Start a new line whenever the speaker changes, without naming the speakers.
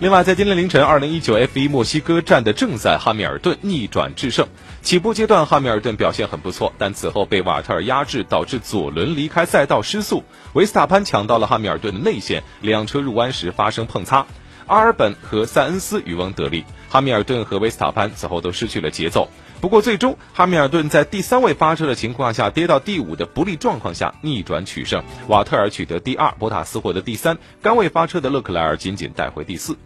另外，在今天凌晨，二零一九 F 一墨西哥站的正赛，汉密尔顿逆转制胜。起步阶段，汉密尔顿表现很不错，但此后被瓦特尔压制，导致左轮离开赛道失速。维斯塔潘抢到了汉密尔顿的内线，两车入弯时发生碰擦，阿尔本和塞恩斯渔翁得利。汉密尔顿和维斯塔潘此后都失去了节奏。不过，最终汉密尔顿在第三位发车的情况下跌到第五的不利状况下逆转取胜，瓦特尔取得第二，博塔斯获得第三，甘位发车的勒克莱尔仅仅带回第四。